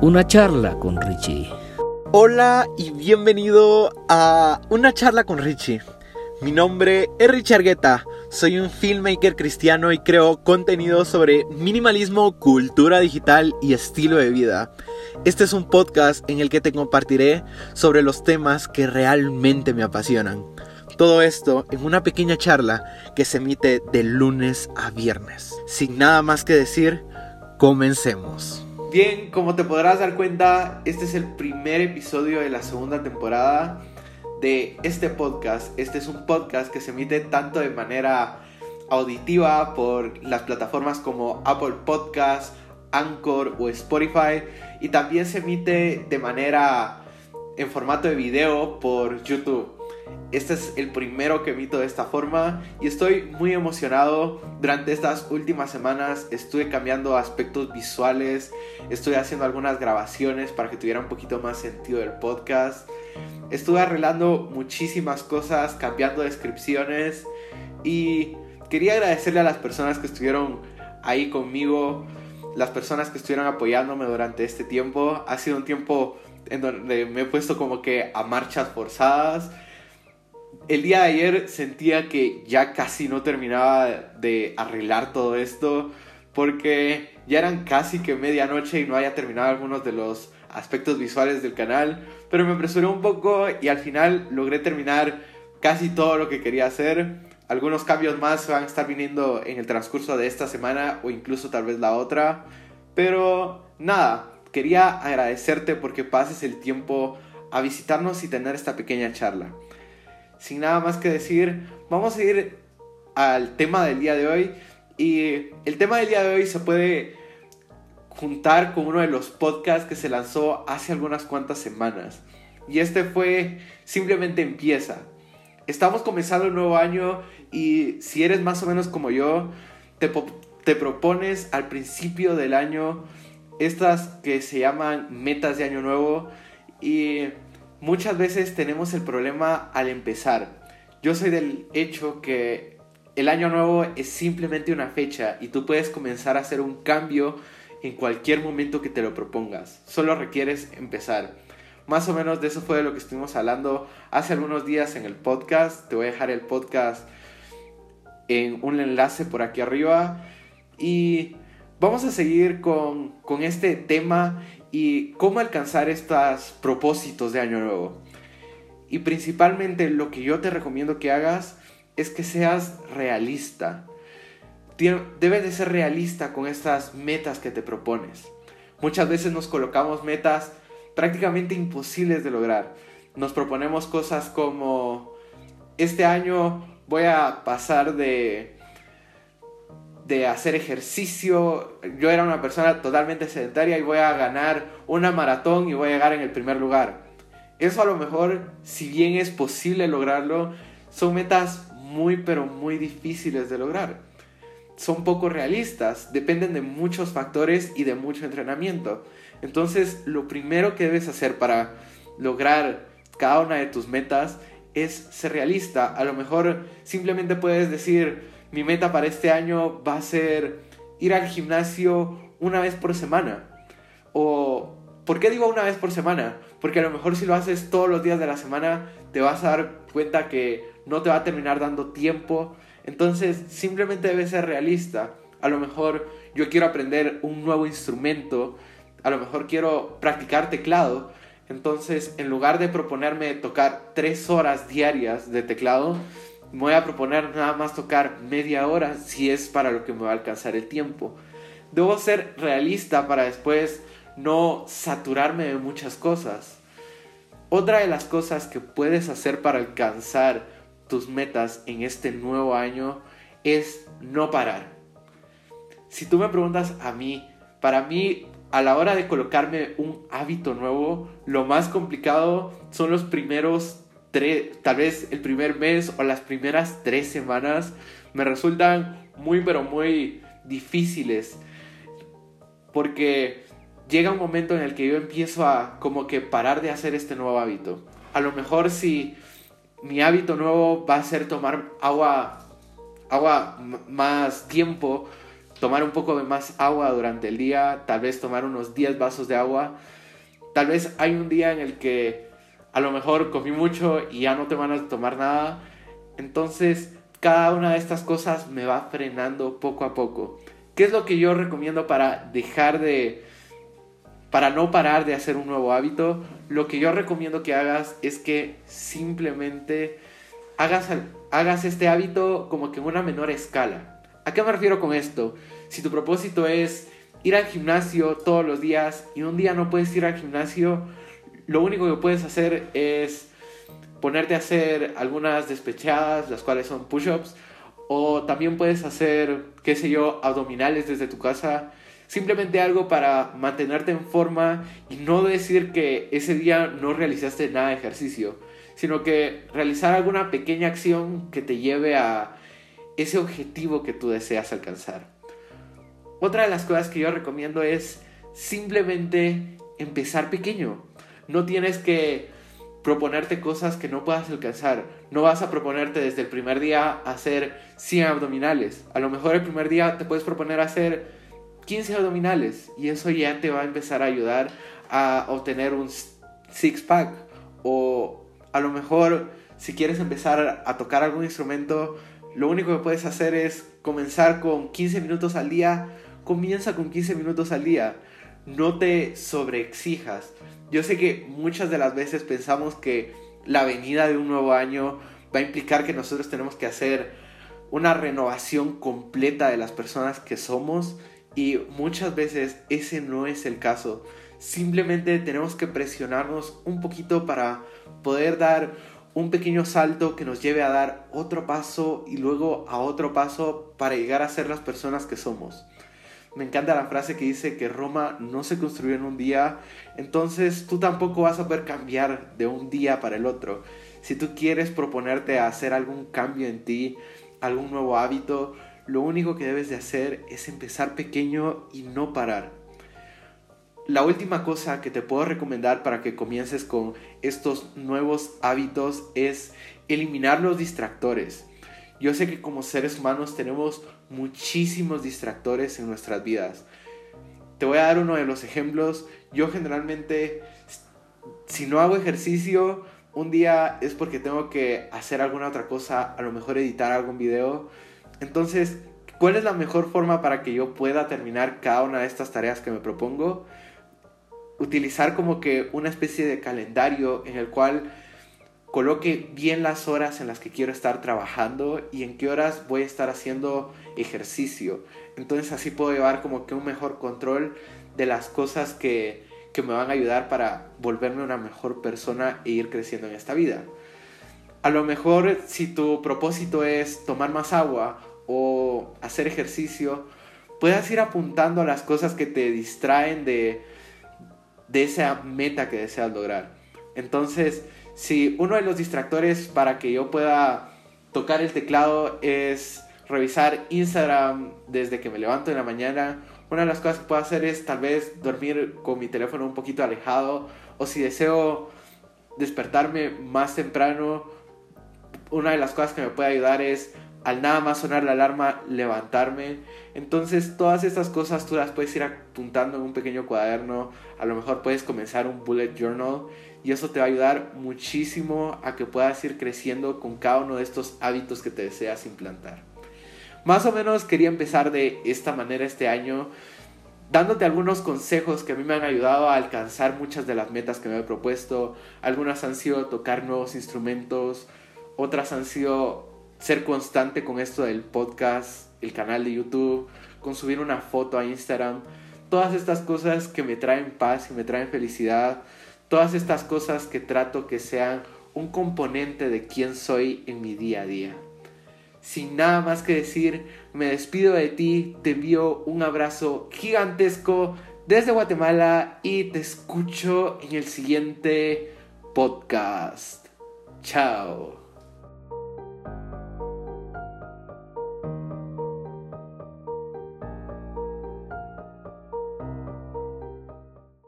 Una charla con Richie. Hola y bienvenido a Una charla con Richie. Mi nombre es Richie Argueta, soy un filmmaker cristiano y creo contenido sobre minimalismo, cultura digital y estilo de vida. Este es un podcast en el que te compartiré sobre los temas que realmente me apasionan. Todo esto en una pequeña charla que se emite de lunes a viernes. Sin nada más que decir, comencemos. Bien, como te podrás dar cuenta, este es el primer episodio de la segunda temporada de este podcast. Este es un podcast que se emite tanto de manera auditiva por las plataformas como Apple Podcast, Anchor o Spotify y también se emite de manera en formato de video por YouTube. Este es el primero que emito de esta forma y estoy muy emocionado. Durante estas últimas semanas estuve cambiando aspectos visuales, estuve haciendo algunas grabaciones para que tuviera un poquito más sentido el podcast. Estuve arreglando muchísimas cosas, cambiando descripciones y quería agradecerle a las personas que estuvieron ahí conmigo, las personas que estuvieron apoyándome durante este tiempo. Ha sido un tiempo en donde me he puesto como que a marchas forzadas el día de ayer sentía que ya casi no terminaba de arreglar todo esto porque ya eran casi que medianoche y no había terminado algunos de los aspectos visuales del canal, pero me apresuré un poco y al final logré terminar casi todo lo que quería hacer. Algunos cambios más van a estar viniendo en el transcurso de esta semana o incluso tal vez la otra, pero nada, quería agradecerte porque pases el tiempo a visitarnos y tener esta pequeña charla sin nada más que decir, vamos a ir al tema del día de hoy. Y el tema del día de hoy se puede juntar con uno de los podcasts que se lanzó hace algunas cuantas semanas. Y este fue Simplemente empieza. Estamos comenzando un nuevo año y si eres más o menos como yo, te, te propones al principio del año estas que se llaman metas de año nuevo y muchas veces tenemos el problema al empezar. Yo soy del hecho que el año nuevo es simplemente una fecha y tú puedes comenzar a hacer un cambio en cualquier momento que te lo propongas. Solo requieres empezar. Más o menos de eso fue de lo que estuvimos hablando hace algunos días en el podcast. Te voy a dejar el podcast en un enlace por aquí arriba. Y vamos a seguir con, con este tema y cómo alcanzar estos propósitos de año nuevo. Y principalmente lo que yo te recomiendo que hagas es que seas realista. Debes de ser realista con estas metas que te propones. Muchas veces nos colocamos metas prácticamente imposibles de lograr. Nos proponemos cosas como, este año voy a pasar de de hacer ejercicio. Yo era una persona totalmente sedentaria y voy a ganar una maratón y voy a llegar en el primer lugar. Eso a lo mejor, si bien es posible lograrlo, son metas muy pero muy difíciles de lograr. Son poco realistas, dependen de muchos factores y de mucho entrenamiento. Entonces, lo primero que debes hacer para lograr cada una de tus metas es ser realista. A lo mejor simplemente puedes decir, mi meta para este año va a ser ir al gimnasio una vez por semana. O, ¿por qué digo una vez por semana? Porque a lo mejor si lo haces todos los días de la semana, te vas a dar cuenta que no te va a terminar dando tiempo. Entonces, simplemente debes ser realista. A lo mejor yo quiero aprender un nuevo instrumento, a lo mejor quiero practicar teclado. Entonces, en lugar de proponerme tocar tres horas diarias de teclado, me voy a proponer nada más tocar media hora si es para lo que me va a alcanzar el tiempo. Debo ser realista para después no saturarme de muchas cosas. Otra de las cosas que puedes hacer para alcanzar tus metas en este nuevo año es no parar. Si tú me preguntas a mí, para mí a la hora de colocarme un hábito nuevo, lo más complicado son los primeros tal vez el primer mes o las primeras tres semanas me resultan muy pero muy difíciles porque llega un momento en el que yo empiezo a como que parar de hacer este nuevo hábito. A lo mejor si mi hábito nuevo va a ser tomar agua agua más tiempo, tomar un poco de más agua durante el día, tal vez tomar unos 10 vasos de agua. Tal vez hay un día en el que a lo mejor comí mucho y ya no te van a tomar nada. Entonces, cada una de estas cosas me va frenando poco a poco. ¿Qué es lo que yo recomiendo para dejar de... para no parar de hacer un nuevo hábito? Lo que yo recomiendo que hagas es que simplemente hagas, hagas este hábito como que en una menor escala. ¿A qué me refiero con esto? Si tu propósito es ir al gimnasio todos los días y un día no puedes ir al gimnasio, lo único que puedes hacer es ponerte a hacer algunas despechadas, las cuales son push-ups, o también puedes hacer, qué sé yo, abdominales desde tu casa. Simplemente algo para mantenerte en forma y no decir que ese día no realizaste nada de ejercicio, sino que realizar alguna pequeña acción que te lleve a ese objetivo que tú deseas alcanzar. Otra de las cosas que yo recomiendo es simplemente empezar pequeño. No tienes que proponerte cosas que no puedas alcanzar. No vas a proponerte desde el primer día hacer 100 abdominales. A lo mejor el primer día te puedes proponer hacer 15 abdominales y eso ya te va a empezar a ayudar a obtener un six pack o a lo mejor si quieres empezar a tocar algún instrumento lo único que puedes hacer es comenzar con 15 minutos al día. Comienza con 15 minutos al día. No te sobreexijas. Yo sé que muchas de las veces pensamos que la venida de un nuevo año va a implicar que nosotros tenemos que hacer una renovación completa de las personas que somos y muchas veces ese no es el caso. Simplemente tenemos que presionarnos un poquito para poder dar un pequeño salto que nos lleve a dar otro paso y luego a otro paso para llegar a ser las personas que somos. Me encanta la frase que dice que Roma no se construyó en un día, entonces tú tampoco vas a poder cambiar de un día para el otro. Si tú quieres proponerte a hacer algún cambio en ti, algún nuevo hábito, lo único que debes de hacer es empezar pequeño y no parar la última cosa que te puedo recomendar para que comiences con estos nuevos hábitos es eliminar los distractores. Yo sé que como seres humanos tenemos muchísimos distractores en nuestras vidas. Te voy a dar uno de los ejemplos. Yo generalmente, si no hago ejercicio, un día es porque tengo que hacer alguna otra cosa, a lo mejor editar algún video. Entonces, ¿cuál es la mejor forma para que yo pueda terminar cada una de estas tareas que me propongo? utilizar como que una especie de calendario en el cual coloque bien las horas en las que quiero estar trabajando y en qué horas voy a estar haciendo ejercicio. Entonces así puedo llevar como que un mejor control de las cosas que, que me van a ayudar para volverme una mejor persona e ir creciendo en esta vida. A lo mejor si tu propósito es tomar más agua o hacer ejercicio, puedes ir apuntando a las cosas que te distraen de de esa meta que deseas lograr. Entonces, si uno de los distractores para que yo pueda tocar el teclado es revisar Instagram desde que me levanto en la mañana, una de las cosas que puedo hacer es tal vez dormir con mi teléfono un poquito alejado o si deseo despertarme más temprano, una de las cosas que me puede ayudar es al nada más sonar la alarma, levantarme. Entonces todas estas cosas tú las puedes ir apuntando en un pequeño cuaderno. A lo mejor puedes comenzar un bullet journal y eso te va a ayudar muchísimo a que puedas ir creciendo con cada uno de estos hábitos que te deseas implantar. Más o menos quería empezar de esta manera este año dándote algunos consejos que a mí me han ayudado a alcanzar muchas de las metas que me he propuesto. Algunas han sido tocar nuevos instrumentos, otras han sido ser constante con esto del podcast, el canal de YouTube, con subir una foto a Instagram, todas estas cosas que me traen paz y me traen felicidad, todas estas cosas que trato que sean un componente de quién soy en mi día a día. Sin nada más que decir, me despido de ti, te envío un abrazo gigantesco desde Guatemala y te escucho en el siguiente podcast. Chao.